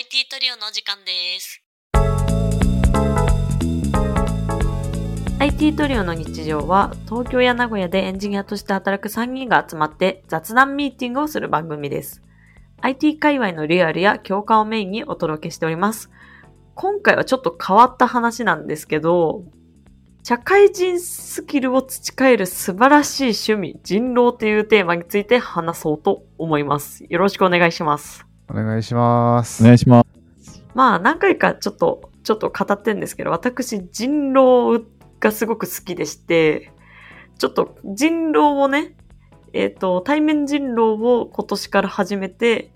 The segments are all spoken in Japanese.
IT トリオのお時間です。IT トリオの日常は東京や名古屋でエンジニアとして働く3人が集まって雑談ミーティングをする番組です。IT 界隈のリアルや共感をメインにお届けしております。今回はちょっと変わった話なんですけど、社会人スキルを培える素晴らしい趣味、人狼というテーマについて話そうと思います。よろしくお願いします。お願いします。お願いします。まあ何回かちょっと、ちょっと語ってんですけど、私人狼がすごく好きでして、ちょっと人狼をね、えっ、と、対面人狼を今年から始めて、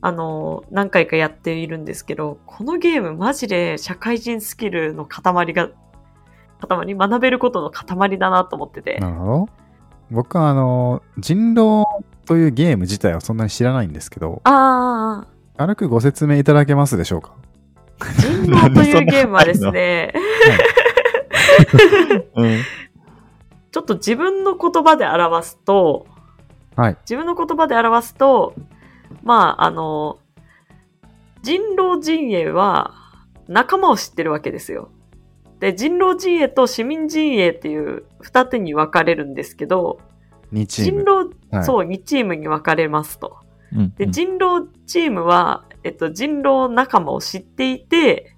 あの、何回かやっているんですけど、このゲームマジで社会人スキルの塊が、塊、学べることの塊だなと思ってて。なるほど。僕はあの、人狼というゲーム自体はそんなに知らないんですけど、ああ、軽くご説明いただけますでしょうか？人狼というゲームはですね、うん。ちょっと自分の言葉で表すと、はい。自分の言葉で表すと、まあ、あの、人狼陣営は仲間を知ってるわけですよ。で、人狼陣営と市民陣営っていう二手に分かれるんですけど、2チーム。人狼、はいそう、2チームに分かれますと。うんで、人狼チームは、えっと、人狼仲間を知っていて、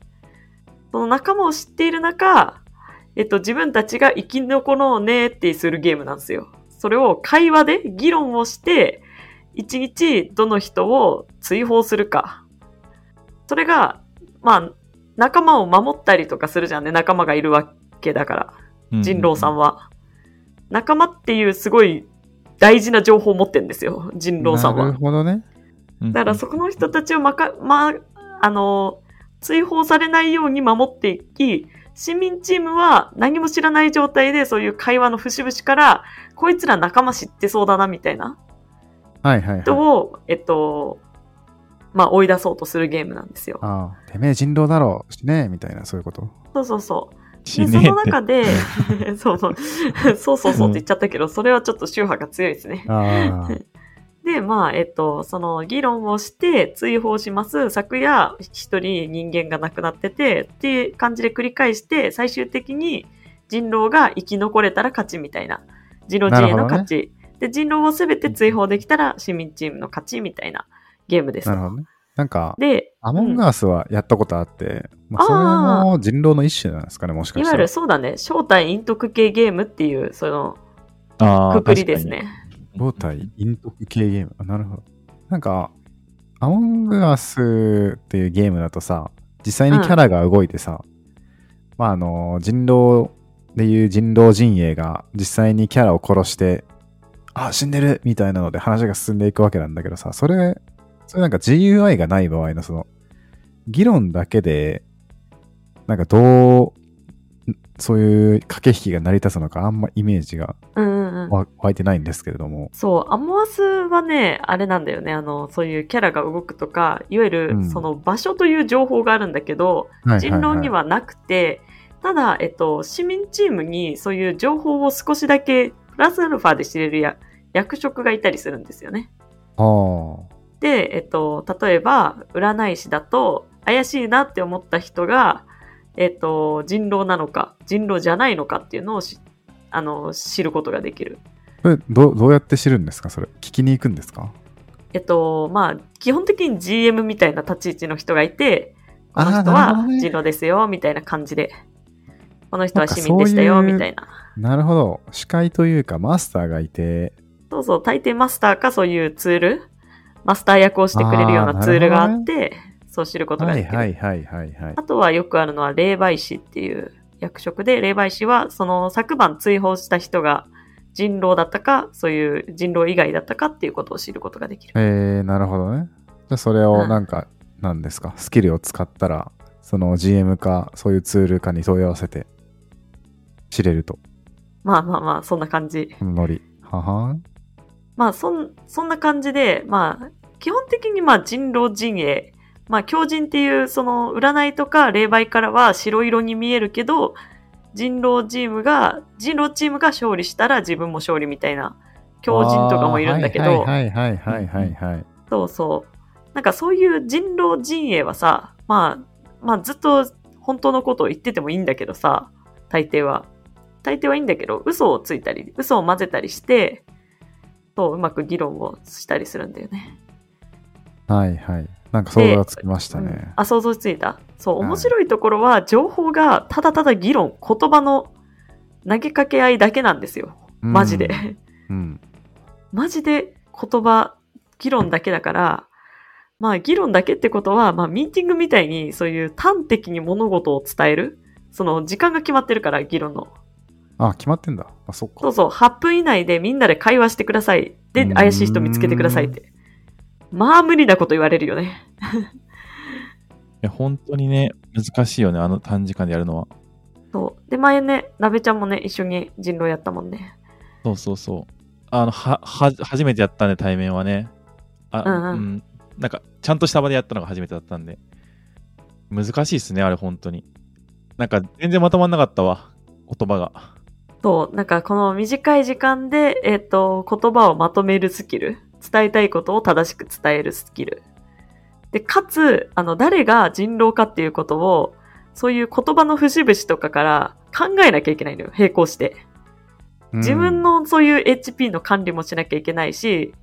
その仲間を知っている中、えっと、自分たちが生き残ろうねってするゲームなんですよ。それを会話で議論をして、一日どの人を追放するか。それが、まあ、仲間を守ったりとかするじゃんね。仲間がいるわけだから。人狼さんは。仲間っていうすごい大事な情報を持ってるんですよ。人狼さんはなる。ほどね。うん。だからそこの人たちをまか、ま、あの、追放されないように守っていき、市民チームは何も知らない状態でそういう会話の節々から、こいつら仲間知ってそうだなみたいなはいはいはい。人を、えっと、まあ追い出そうとするゲームなんですよ。ああ、てめえ人狼だろうしねみたいな、そういうこと？そうそうそう。そ。の中で、そうそう、そうそうそうって言っちゃったけど、それはちょっと宗派が強いですね。で、まあ、えっと、その議論をして追放します。昨夜一人人間が亡くなってて、っていう感じで繰り返して、最終的に人狼が生き残れたら勝ちみたいな。人狼陣営の勝ち。で、人狼をすべて追放できたら市民チームの勝ちみたいなゲームです。なるほどね。なんか、で、アモンガースはやったことあって、まあ、それも人狼の一種なんですかね、もしかしたら。いわゆるそうだね、正体陰徳系ゲームっていう、その、くくりです。ね。正体、陰徳系ゲーム？あなるほど。なんか、アモングアスっていうゲームだとさ、実際にキャラが動いてさ、まああの、人狼でいう人狼陣営が実際にキャラを殺して、あ、死んでるみたいなので話が進んでいくわけなんだけどさ、それ、それなんか GUI がない場合のその、議論だけで、なんかどう、そういう駆け引きが成り立つのかあんまイメージが湧いてないんですけれども。そう、アモアスはね、あれなんだよね。あの、そういうキャラが動くとか、いわゆうるんその場所という情報があるんだけど、はい人狼にはなくて、ただ、えっと、市民チームにそういう情報を少しだけプラスアルファで知れるや役職がいたりするんですよね。ああ。で、えっと、例えば、占い師だと、怪しいなって思った人が、えっと、人狼なのか、人狼じゃないのかっていうのをしあの知ることができる。これどうどうやって知るんですか？それ聞きに行くんですか？えっと、まあ、基本的に GM みたいな立ち位置の人がいて、この人は人狼ですよ、みたいな感じで。この人は市民でしたよ、みたいな。なるほど司会というかマスターがいてそうそう、大抵マスターかそういうツール、マスター役をしてくれるようなツールがあって、そう知ることがはいできる。はいはいはいはい。あとはよくあるのは霊媒師っていう役職で、霊媒師はその昨晩追放した人が人狼だったか、そういう人狼以外だったかっていうことを知ることができる。えー、なるほどね。じゃあそれうんをなんか、なんですか？スキルを使ったらその GM かそういうツールかに問い合わせて知れると。まあまあまあ、そんな感じ。ノリははまあ、そん、そんな感じで、まあ、基本的にまあ人狼陣営、まあ狂人っていうその占いとか霊媒からは白色に見えるけど、人狼チームが、人狼チームが勝利したら自分も勝利みたいな狂人とかもいるんだけど、はいはいはいはいはいはい、そうそう。なんかそういう人狼陣営はさ、まあ、まあずっと本当のことを言っててもいいんだけどさ、大抵は。大抵はいいんだけど、嘘をついたり、嘘を混ぜたりして、そう、うまく議論をしたりするんだよね。はいはい。なんか想像がつきましたうんね。あ、想像ついた。そう、はい面白いところは、情報がただただ議論、言葉の投げかけ合いだけなんですよ。マジで。うん。マジで言葉、議論だけだから、まあ議論だけってことは、まあミーティングみたいにそういう端的に物事を伝える。その時間が決まってるから、議論の。あ、決まってんだ。あ、そっか。そうそう、8分以内でみんなで会話してください。で、うん怪しい人見つけてくださいって。まあ無理なこと言われるよね。いや、本当にね、難しいよね、あの短時間でやるのは。そう。で、前ね、なべちゃんもね、一緒に人狼やったもんね。そうそうそう。あの、は、は、初めてやったんで、対面はね。あ、うんうんなんか、ちゃんとした場でやったのが初めてだったんで。難しいっすね、あれ、本当に。なんか、全然まとまんなかったわ、言葉が。そう、なんかこの短い時間で、えっ、と、言葉をまとめるスキル。伝えたいことを正しく伝えるスキル。で、かつ、あの、誰が人狼かっていうことを、そういう言葉の節々とかから考えなきゃいけないのよ、並行して。自分のそういう HP の管理もしなきゃいけないし、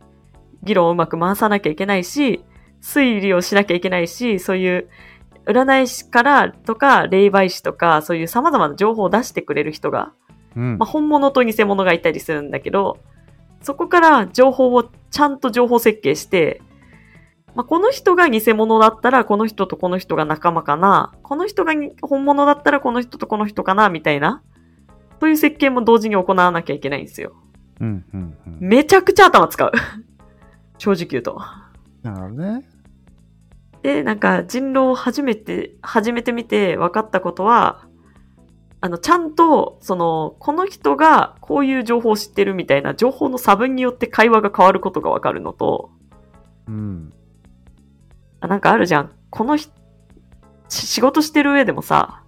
議論をうまく回さなきゃいけないし、推理をしなきゃいけないし、そういう占い師からとか、霊媒師とか、そういう様々な情報を出してくれる人がうん、まあ、本物と偽物がいたりするんだけど、そこから情報をちゃんと情報設計して、まあ、この人が偽物だったらこの人とこの人が仲間かな、この人が本物だったらこの人とこの人かな、みたいな、そういう設計も同時に行わなきゃいけないんですよ。うん、うん、うん。めちゃくちゃ頭使う。正直言うと。なるほどね。で、なんか人狼を初めて、初めて見て分かったことは、あの、ちゃんと、その、この人がこういう情報を知ってるみたいな情報の差分によって会話が変わることが分かるのと、うん。あなんかあるじゃん。この人、し仕事してる上でもさ、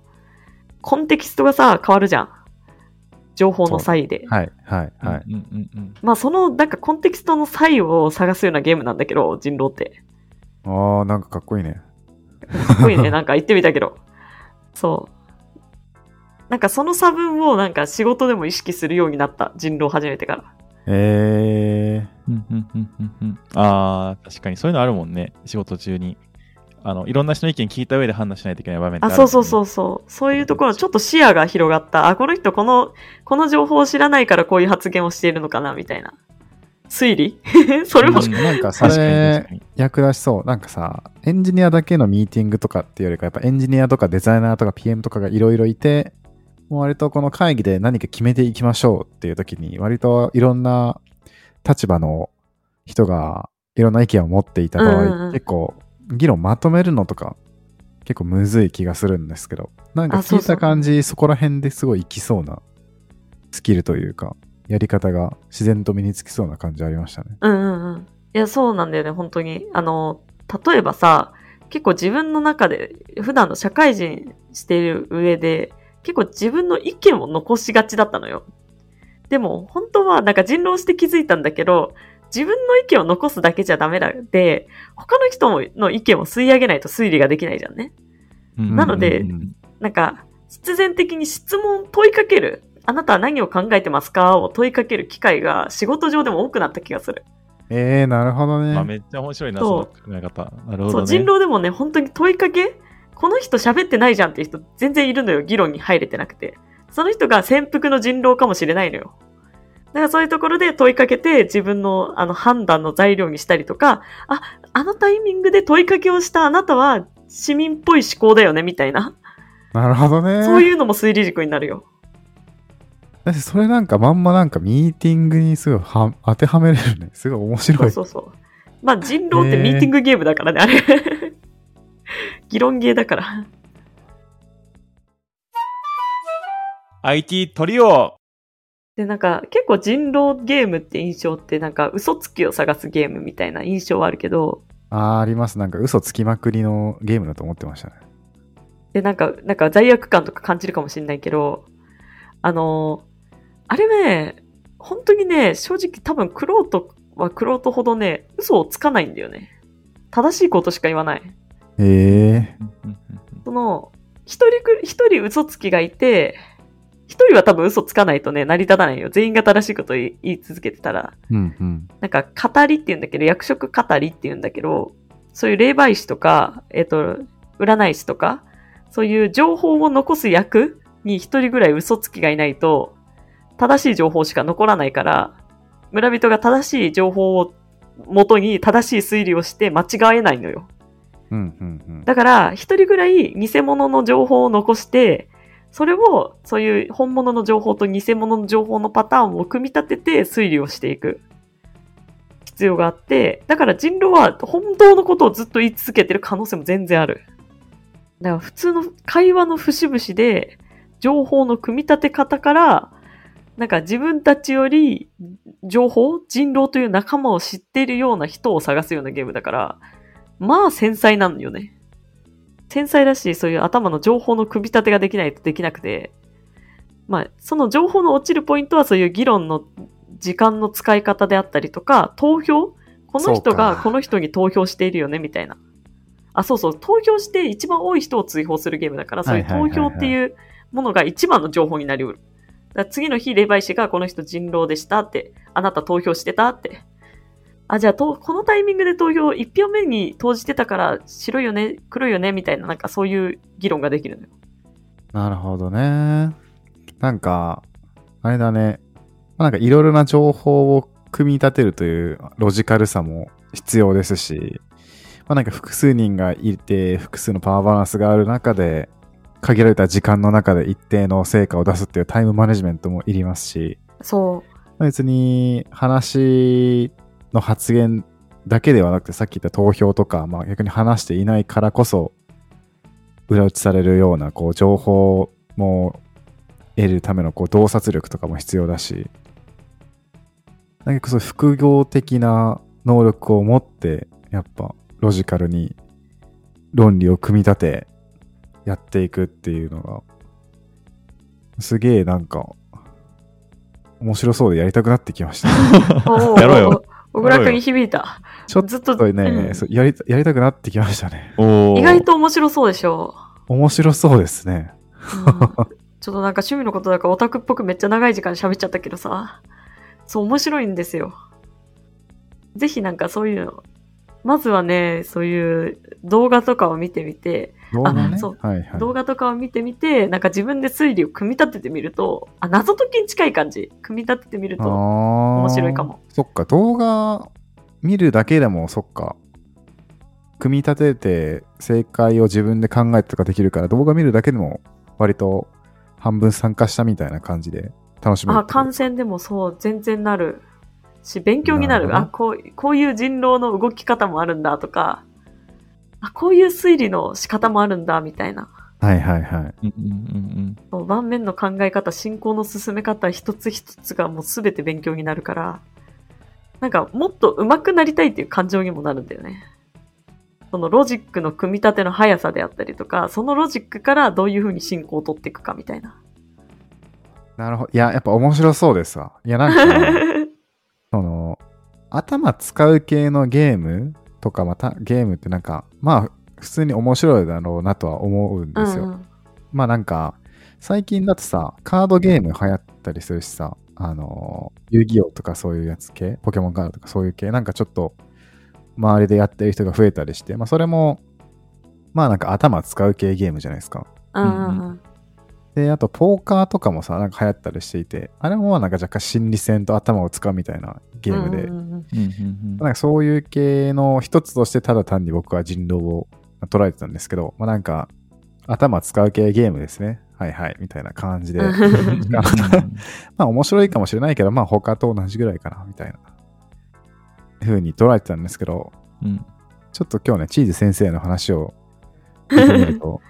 コンテキストがさ、変わるじゃん。情報の差異で。はい、はい、はい。うんうんうん。まあ、その、なんかコンテキストの差異を探すようなゲームなんだけど、人狼って。ああ、なんかかっこいいね。かっこいいね。なんか言ってみたけど。そう。なんかその差分をなんか仕事でも意識するようになった。人狼始めてから。えうんうんうんうんうんああ、確かにそういうのあるもんね、仕事中に。あの、いろんな人の意見聞いた上で判断しないといけない場面ってああ、るそうそうそうう。そう。そういうところ、ちょっと視野が広がった。あ、この人この、この情報を知らないからこういう発言をしているのかな、みたいな。推理？それも、うんー、なんかそ確かに確かれに。役立ちそう。なんかさ、エンジニアだけのミーティングとかっていうよりか、やっぱエンジニアとかデザイナーとか PM とかがいろいろいて、もう割とこの会議で何か決めていきましょうっていう時に、割といろんな立場の人がいろんな意見を持っていた場合、うんうんうん結構議論まとめるのとか結構むずい気がするんですけど、なんか聞いた感じそこら辺ですごいいきそうなスキルというか、やり方が自然と身につきそうな感じありましたね。うんうんうん。いや、そうなんだよね、本当に。あの、例えばさ、結構自分の中で、普段の社会人している上で、結構自分の意見を残しがちだったのよ。でも、本当はなんか人狼して気づいたんだけど、自分の意見を残すだけじゃダメだで、他の人の意見を吸い上げないと推理ができないじゃんね。うんなのでなんか、必然的に質問問いかける。あなたは何を考えてますかを問いかける機会が仕事上でも多くなった気がする。えー、なるほどね。まあ、めっちゃ面白いな、その考え方。なるほど、そう、ね。人狼でもね、本当に問いかけこの人喋ってないじゃんっていう人全然いるのよ。議論に入れてなくて。その人が潜伏の人狼かもしれないのよ。だからそういうところで問いかけて自分のあの判断の材料にしたりとか、あ、あのタイミングで問いかけをしたあなたは市民っぽい思考だよね、みたいな。なるほどね。そういうのも推理軸になるよ。だってそれなんかまんまなんかミーティングにすごいは当てはめれるね。すごい面白い。そうそうそう。まあ人狼ってミーティングゲームだからね、あれ。議論ゲーだから。IT トリオで、なんか、結構人狼ゲームって印象って、なんか、嘘つきを探すゲームみたいな印象はあるけど、あー、あります。なんか嘘つきまくりのゲームだと思ってましたね。で、なんか、なんか罪悪感とか感じるかもしれないけど、あのーあれね、本当にね、正直多分、クロートはクロートほどね、嘘をつかないんだよね。正しいことしか言わない。ええその、一人く、一人嘘つきがいて、一人は多分嘘つかないとね、成り立たないよ。全員が正しいことを言い続けてたら。うんうん。なんか、語りって言うんだけど、役職語りって言うんだけど、そういう霊媒師とか、えっ、と、占い師とか、そういう情報を残す役に一人ぐらい嘘つきがいないと、正しい情報しか残らないから、村人が正しい情報を元に正しい推理をして間違えないのよ。うんうん。だから、一人ぐらい偽物の情報を残して、それを、そういう本物の情報と偽物の情報のパターンを組み立てて推理をしていく必要があって、だから人狼は本当のことをずっと言い続けてる可能性も全然ある。だから普通の会話の節々で、情報の組み立て方から、なんか自分たちより情報、人狼という仲間を知っているような人を探すようなゲームだから、まあ繊細なんよね。繊細だし、そういう頭の情報の組み立てができないとできなくて、まあ、その情報の落ちるポイントはそういう議論の時間の使い方であったりとか、投票？この人がこの人に投票しているよね、みたいな。あ、そうそう、投票して一番多い人を追放するゲームだから、そういう投票っていうものが一番の情報になりうる。だ次の日、霊媒師がこの人人狼でしたって、あなた投票してたって。あ、じゃあと、このタイミングで投票、一票目に投じてたから白いよね、黒いよね、みたいな、なんかそういう議論ができるのよ。なるほどね。なんか、あれだね。まあなんかいろいろな情報を組み立てるというロジカルさも必要ですし、まあなんか複数人がいて、複数のパワーバランスがある中で、限られた時間の中で一定の成果を出すっていうタイムマネジメントもいりますし、そう。別に話の発言だけではなくて、さっき言った投票とか、まあ逆に話していないからこそ、裏打ちされるような、こう、情報も得るための、こう、洞察力とかも必要だし、なんかそういう複合的な能力を持って、やっぱ、ロジカルに論理を組み立て、やっていくっていうのが、すげえなんか、面白そうでやりたくなってきました。やろうよ。小倉くんに響いた。ちょっずっと、とね、うんそうやりやりたくなってきましたね。意外と面白そうでしょ面白そうですね。う。うんちょっとなんか趣味のことだからオタクっぽくめっちゃ長い時間喋っちゃったけどさ。そう、面白いんですよ。ぜひなんかそういうの。まずはね、そういう動画とかを見てみて、動画ね。そうはいはい。動画とかを見てみて、なんか自分で推理を組み立ててみると、あ、謎解きに近い感じ。組み立ててみると面面白いかも。そっか、動画見るだけでも、そっか。組み立てて正解を自分で考えてとかできるから、動画見るだけでも割と半分参加したみたいな感じで楽しめるあ。観戦でもそう、全然なるし、勉強になる。なるあ、こう、こういう人狼の動き方もあるんだとか、あ、こういう推理の仕方もあるんだ、みたいな。はいはいはい。うんうんうんそう盤面の考え方、進行の進め方一つ一つがもうすべて勉強になるから、なんかもっと上手くなりたいっていう感情にもなるんだよね。そのロジックの組み立ての速さであったりとか、そのロジックからどういう風に進行を取っていくかみたいな。なるほど。いや、やっぱ面白そうですわ。いや、なんか、その、頭使う系のゲームとか、またゲームってなんか、まあ、普通に面白いだろうなとは思うんですよ。うんうんまあなんか、最近だとさ、カードゲーム流行ったりするしさ、あの、遊戯王とかそういうやつ系、ポケモンカードとかそういう系、なんかちょっと、周りでやってる人が増えたりして、まあそれも、まあなんか頭使う系ゲームじゃないですか。うん。で、あと、ポーカーとかもさ、なんか流行ったりしていて、あれもまあなんか若干心理戦と頭を使うみたいなゲームで、なんかそういう系の一つとしてただ単に僕は人狼を捉えてたんですけど、まあなんか頭使う系ゲームですね。はいはい、みたいな感じで。うん まあ面白いかもしれないけど、まあ他と同じぐらいかな、みたいな。風に捉えてたんですけど、うん。ちょっと今日ね、チーズ先生の話を聞いてみると、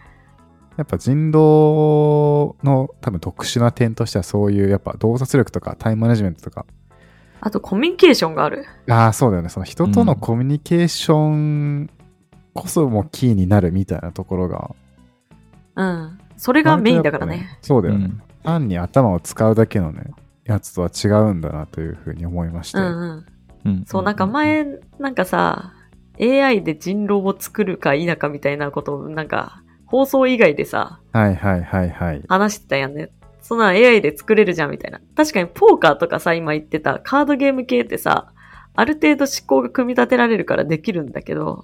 やっぱ人狼の多分特殊な点としてはそういうやっぱ洞察力とかタイムマネジメントとか、あとコミュニケーションがある。ああ、そうだよね。その人とのうんコミュニケーションこそもキーになるみたいなところが。うん。それがメインだからね。そうだよね。うん単に頭を使うだけのね、やつとは違うんだなというふうに思いまして。うんうん。うんそう、なんか前、なんかさ、AI で人狼を作るか否かみたいなことをなんか放送以外でさ、はいはいはいはい。話してたやんね。そんな AI で作れるじゃんみたいな。確かにポーカーとかさ、今言ってたカードゲーム系ってさ、ある程度思考が組み立てられるからできるんだけど、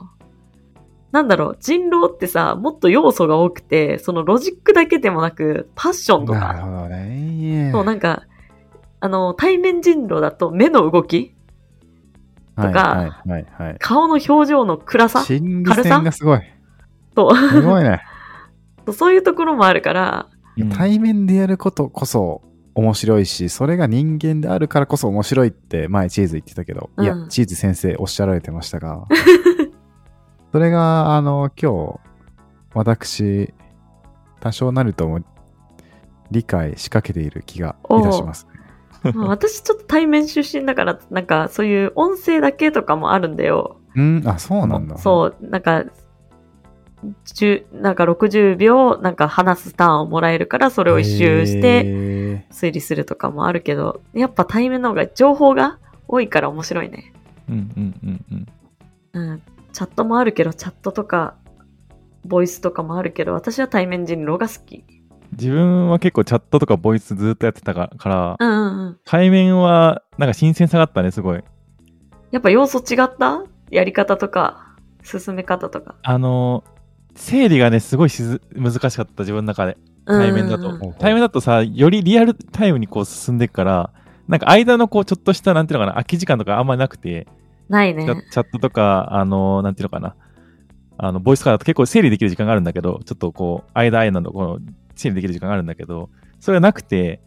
なんだろう、人狼ってさ、もっと要素が多くて、そのロジックだけでもなく、パッションとか、なるほどね。そうなんか、あの、対面人狼だと目の動きとかはいはいはいはい。顔の表情の暗さ？心理戦がすごい。と、すごいね。そういうところもあるから、うん。対面でやることこそ面白いし、それが人間であるからこそ面白いって前チーズ言ってたけど、いやう、んチーズ先生おっしゃられてましたが、それが、あの、今日、私、多少なるとも理解しかけている気がいたします。まあ私ちょっと対面出身だから、なんかそういう音声だけとかもあるんだよ。うん、あ、そうなんだ。そう、なんか、10なんか60秒、なんか話すターンをもらえるから、それを一周してて、推理するとかもあるけど、やっぱ対面の方が情報が多いから面白いね。うんうんうんうん。うん。チャットもあるけど、チャットとか、ボイスとかもあるけど、私は対面人狼が好き。自分は結構チャットとかボイスずっとやってたから、うんうんうん。対面はなんか新鮮さがあったね、すごい。やっぱ要素違った？やり方とか、進め方とか。あのー整理がね、すごいしず難しかった、自分の中で。対面だと。対面だとさ、よりリアルタイムにこう進んでいくから、なんか間のこう、ちょっとした、なんていうのかな、空き時間とかあんまりなくて、ないねチ。ャチャットとか、あのーなんていうのかな、あの、ボイスとかだと結構整理できる時間があるんだけど、ちょっとこう、間間のこの、整理できる時間があるんだけど、それがなくて、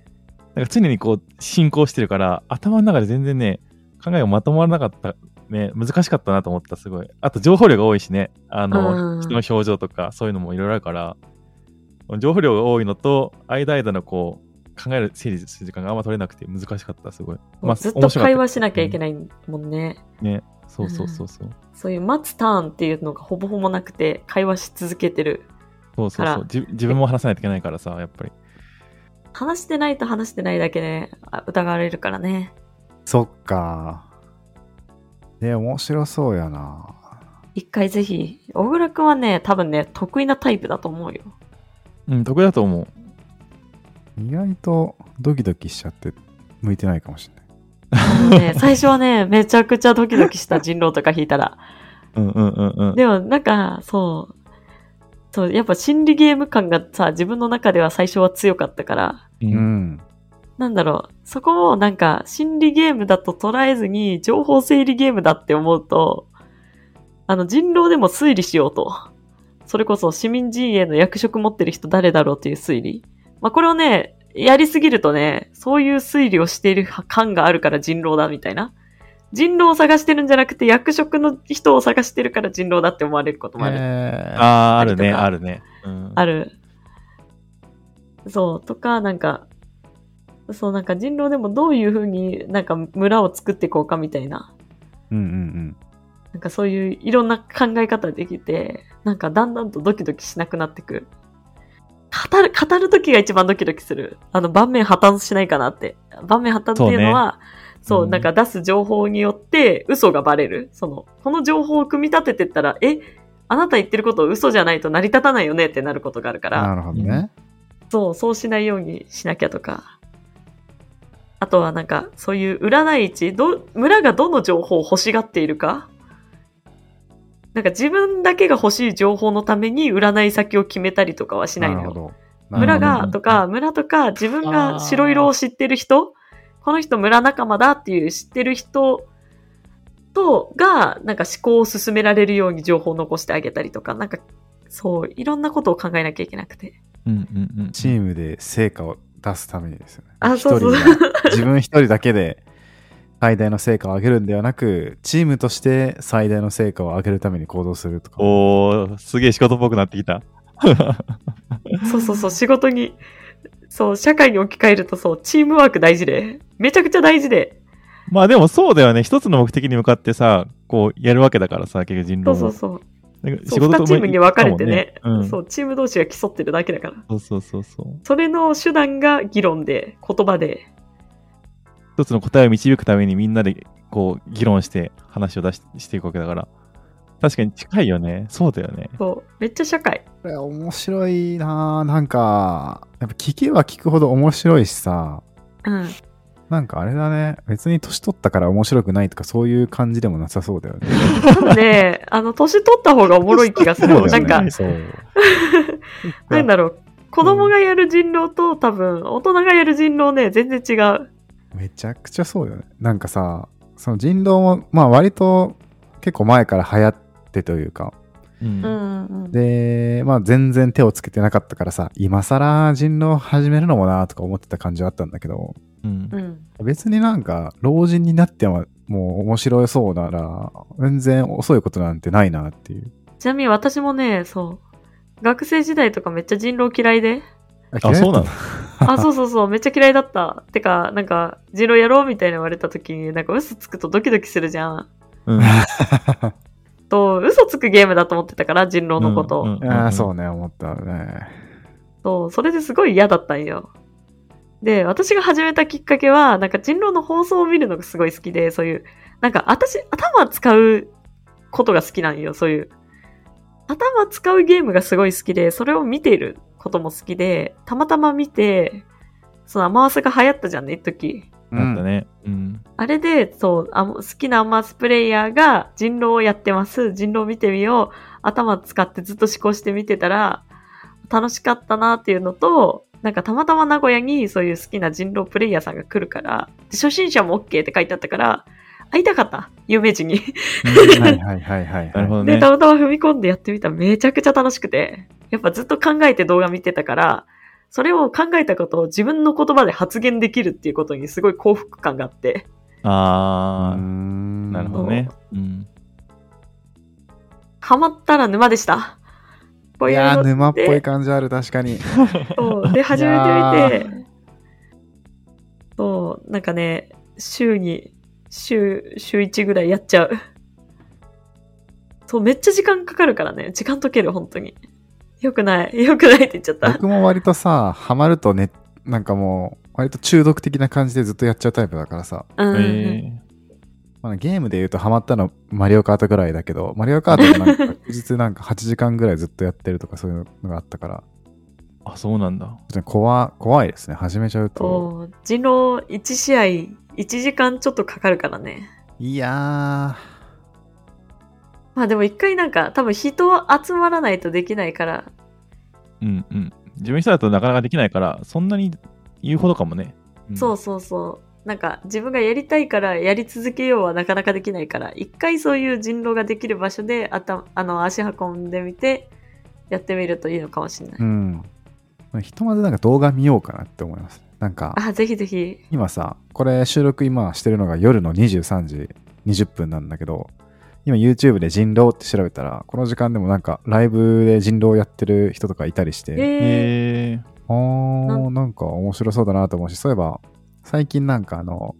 なんか常にこう、進行してるから、頭の中で全然ね、考えがまとまらなかった、ね、難しかったなと思った、すごい。あと、情報量が多いしね、あの、うん人の表情とか、そういうのもいろいろあるから、情報量が多いのと、間間のこう、考える、整理する時間があんま取れなくて難しかった、すごい。もうずっと会話しなきゃいけない。もんね。ね、そうそうそうそう。そういう待つターンっていうのがほぼほぼなくて、会話し続けてる。そうそうからそうじ。自分も話さないといけないからさ、やっぱり。話してないと話してないだけであ疑われるからね。そっか。え、面白そうやな。一回ぜひ、小倉くんはね、多分ね、得意なタイプだと思うよ。うん、得意だと思う。意外とドキドキしちゃって向いてないかもしれない。あのね、最初はね、めちゃくちゃドキドキした人狼とか引いたら。うんうんうんうん。でも、なんか、そう。そう、やっぱ心理ゲーム感がさ、自分の中では最初は強かったから、ううんん。なんだろう、そこをなんか、心理ゲームだと捉えずに、情報整理ゲームだって思うと、あの、人狼でも推理しようと。それこそ市民陣営の役職持ってる人誰だろうっていう推理。まあ、これをね、やりすぎるとね、そういう推理をしている感があるから人狼だみたいな。人狼を探してるんじゃなくて、役職の人を探してるから人狼だって思われることもある。えーああ、あるね、あるね。うん、ある。そう、とか、なんか、そう、なんか人狼でもどういう風になんか村を作っていこうかみたいな、うんうんなんかそういういろんな考え方できて、なんかだんだんとドキドキしなくなってく。語る、語る時が一番ドキドキする。あの、盤面破綻しないかなって。盤面破綻っていうのは、そう,、うんなんか出す情報によって嘘がバレる。その、この情報を組み立ててったら、え、あなた言ってること嘘じゃないと成り立たないよねってなることがあるから。なるほどね。そう、そうしないようにしなきゃとか。あとはなんか、そういう占い市、ど、村がどの情報を欲しがっているか？なんか自分だけが欲しい情報のために占い先を決めたりとかはしないのよ。村が、とか、村とか、自分が白色を知ってる人、この人村仲間だっていう知ってる人と、が、なんか思考を進められるように情報を残してあげたりとか、なんか、そう、いろんなことを考えなきゃいけなくて。うんうんうん。チームで成果を出すためにですよね。あそうそう一人が自分一人だけで最大の成果を上げるんではなく、チームとして最大の成果を上げるために行動するとか。おー、すげえ仕事っぽくなってきた。そうそうそう、仕事に、そう、社会に置き換えるとそう、チームワーク大事で、めちゃくちゃ大事で、まあでもそうだよね。一つの目的に向かってさ、こうやるわけだからさ、結局人そう。そうそう。なんかそう、二チームに分かれてね、うん、そそう、チーム同士が競ってるだけだから。うそうそうそう。それの手段が議論で、言葉で、一つの答えを導くためにみんなでこう議論して話を出ししていくわけだから。確かに近いよね。そうだよね。そう。めっちゃ社会。これ面白いなぁなんか、やっぱ聞けば聞くほど面白いしさ、うん。なんかあれだね、別に年取ったから面白くないとかそういう感じでもなさそうだよね。多 分ね、あの、年取った方がおもろい気がする。ね。なんか。なんだろう。子供がやる人狼と多分、大人がやる人狼ね、全然違う。めちゃくちゃそうよね。なんかさ、その人狼も、まあ割と結構前から流行ってというか、うん。で、まあ全然手をつけてなかったからさ、今更人狼始めるのもなとか思ってた感じはあったんだけど、うんうん。別になんか老人になってももう面白そうなら、全然遅いことなんてないなっていう。ちなみに私もね、そう。学生時代とかめっちゃ人狼嫌いで。あ、そうなの？あ、そうそうそう、めっちゃ嫌いだった。てか、なんか、人狼やろうみたいな言われた時に、なんか嘘つくとドキドキするじゃん。うん。と、嘘つくゲームだと思ってたから、人狼のこと。うんうんああ、そうね、思ったね。そう、それですごい嫌だったんよ。で、私が始めたきっかけは、なんか人狼の放送を見るのがすごい好きで、そういう、なんか私、頭使うことが好きなんよ、そういう。頭使うゲームがすごい好きで、それを見ていることも好きで、たまたま見て、そのアマワスが流行ったじゃんね、一時。なったね。うん。あれで、そう、あ好きなアマスプレイヤーが人狼をやってます。人狼見てみよう。頭使ってずっと思考して見てたら、楽しかったなっていうのと、なんかたまたま名古屋にそういう好きな人狼プレイヤーさんが来るから、で初心者も OK って書いてあったから、会いたかった。有名人に。はいはいはいはい。で、なるほどね。たまたま踏み込んでやってみたらめちゃくちゃ楽しくて、やっぱずっと考えて動画見てたから、それを考えたことを自分の言葉で発言できるっていうことにすごい幸福感があって、ああ、ななるほどね。うん。ハマったら沼でした。こういやー、いうの沼っぽい感じある、確かに。そうで、始めてみて、そう、なんかね、週に、週、週1ぐらいやっちゃう。そう、めっちゃ時間かかるからね。時間解ける、本当に。よくない。よくないって言っちゃった。僕も割とさ、ハマるとね、なんかもう、割と中毒的な感じでずっとやっちゃうタイプだからさ。うん、えまあ、ゲームで言うとハマったのマリオカートぐらいだけど、マリオカートもなんか確実なんか8時間ぐらいずっとやってるとかそういうのがあったから、ー、あ、そうなんだ。ちょっとね怖怖いですね。始めちゃうと。人狼1試合1時間ちょっとかかるからね。いやまあでも一回なんか多分人集まらないとできないから、うんうん。自分一人だとなかなかできないから、そんなに言うほどかもね。んそうそうそう。なんか自分がやりたいからやり続けようはなかなかできないから、一回そういう人狼ができる場所であたあの足運んでみてやってみるといいのかもしれない。ー、うん。ひとまずなんか動画見ようかなって思います。なんか、あ、ぜひぜひ。今さ、これ収録今してるのが夜の23時20分なんだけど、今 YouTube で人狼って調べたら、この時間でもなんかライブで人狼やってる人とかいたりして、えー、へえあなー、なんか面白そうだなと思うし、そういえば、最近なんかあの、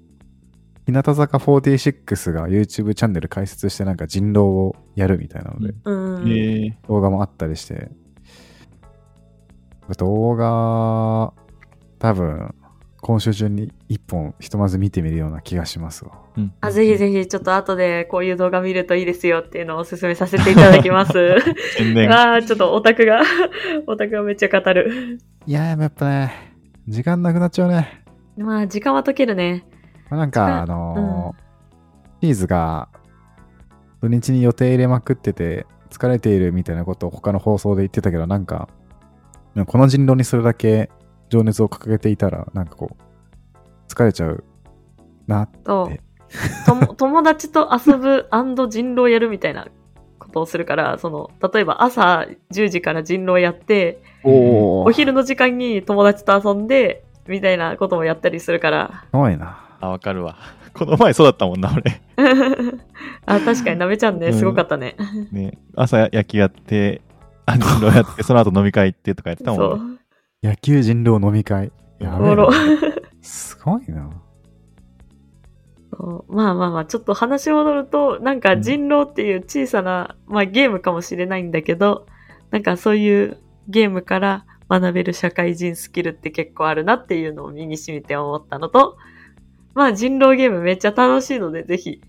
日向坂46が YouTube チャンネル開設してなんか人狼をやるみたいなので、うん。動画もあったりして、動画、多分、今週中に一本ひとまず見てみるような気がしますわ。うんあ、ぜひぜひちょっと後でこういう動画見るといいですよっていうのをお勧めさせていただきます。あーちょっとオタクが、オタクがめっちゃ語る。いやー、やっぱね、時間なくなっちゃうね。まあ時間は解けるね。まあなんか、あのーチーズが土日に予定入れまくってて疲れているみたいなことを他の放送で言ってたけど、なんか、この人狼にそれだけ情熱を掲げていたら、なんかこう、疲れちゃうな。とえ、とも 友達と遊ぶ人狼やるみたいなことをするから、その、例えば朝10時から人狼やって、おお昼の時間に友達と遊んで、みたいなこともやったりするから。すごいな。あ、わかるわ。この前そうだったもんな、俺。あ、確かになめちゃんね、うんすごかったね。ね、朝野球やって、あの、やって、その後飲み会行ってとかやってたそもんね。う。野球人狼飲み会。やべえ。すごいな。まあまあまあ、ちょっと話戻ると、なんか人狼っていう小さな、まあゲームかもしれないんだけど、なんかそういうゲームから学べる社会人スキルって結構あるなっていうのを身に染みて思ったのと、まあ人狼ゲームめっちゃ楽しいので、ぜひ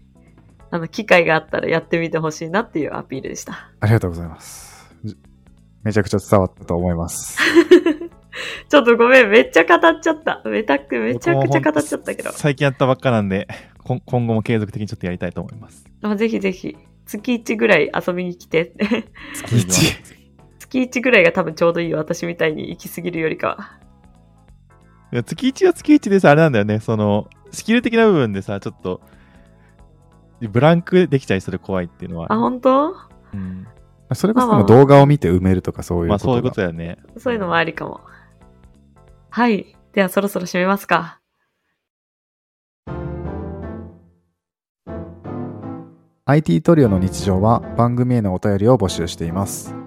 あの、機会があったらやってみてほしいなっていうアピールでした。ありがとうございます。じめちゃくちゃ伝わったと思います。ちょっとごめん、めっちゃ語っちゃった。めたく、めちゃくちゃ語っちゃったけど。最近やったばっかなんで、今後も継続的にちょっとやりたいと思います。あぜひぜひ、月1ぐらい遊びに来て。月一月1ぐらいが多分ちょうどいいよ。私みたいに行き過ぎるよりかは。いや月1は月1でさ、あれなんだよね、その、スキル的な部分でさ、ちょっと、ブランクできちゃいそれ怖いっていうのはあ、本当？うん、それこそ動画を見て埋めるとかそういうことがまあそういうことだよね。そういうのもありかも。はい。ではそろそろ締めますか。IT トリオの日常は番組へのお便りを募集しています。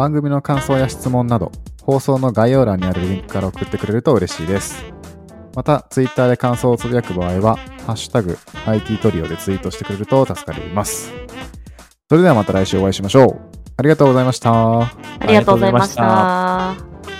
番組の感想や質問など、放送の概要欄にあるリンクから送ってくれると嬉しいです。また、Twitter で感想をつぶやく場合は、ハッシュタグ IT トリオでツイートしてくれると助かります。それではまた来週お会いしましょう。ありがとうございました。ありがとうございました。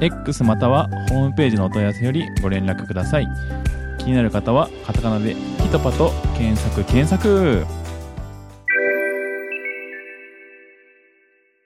X またはホームページのお問い合わせよりご連絡ください。気になる方はカタカナでピトパと検索検索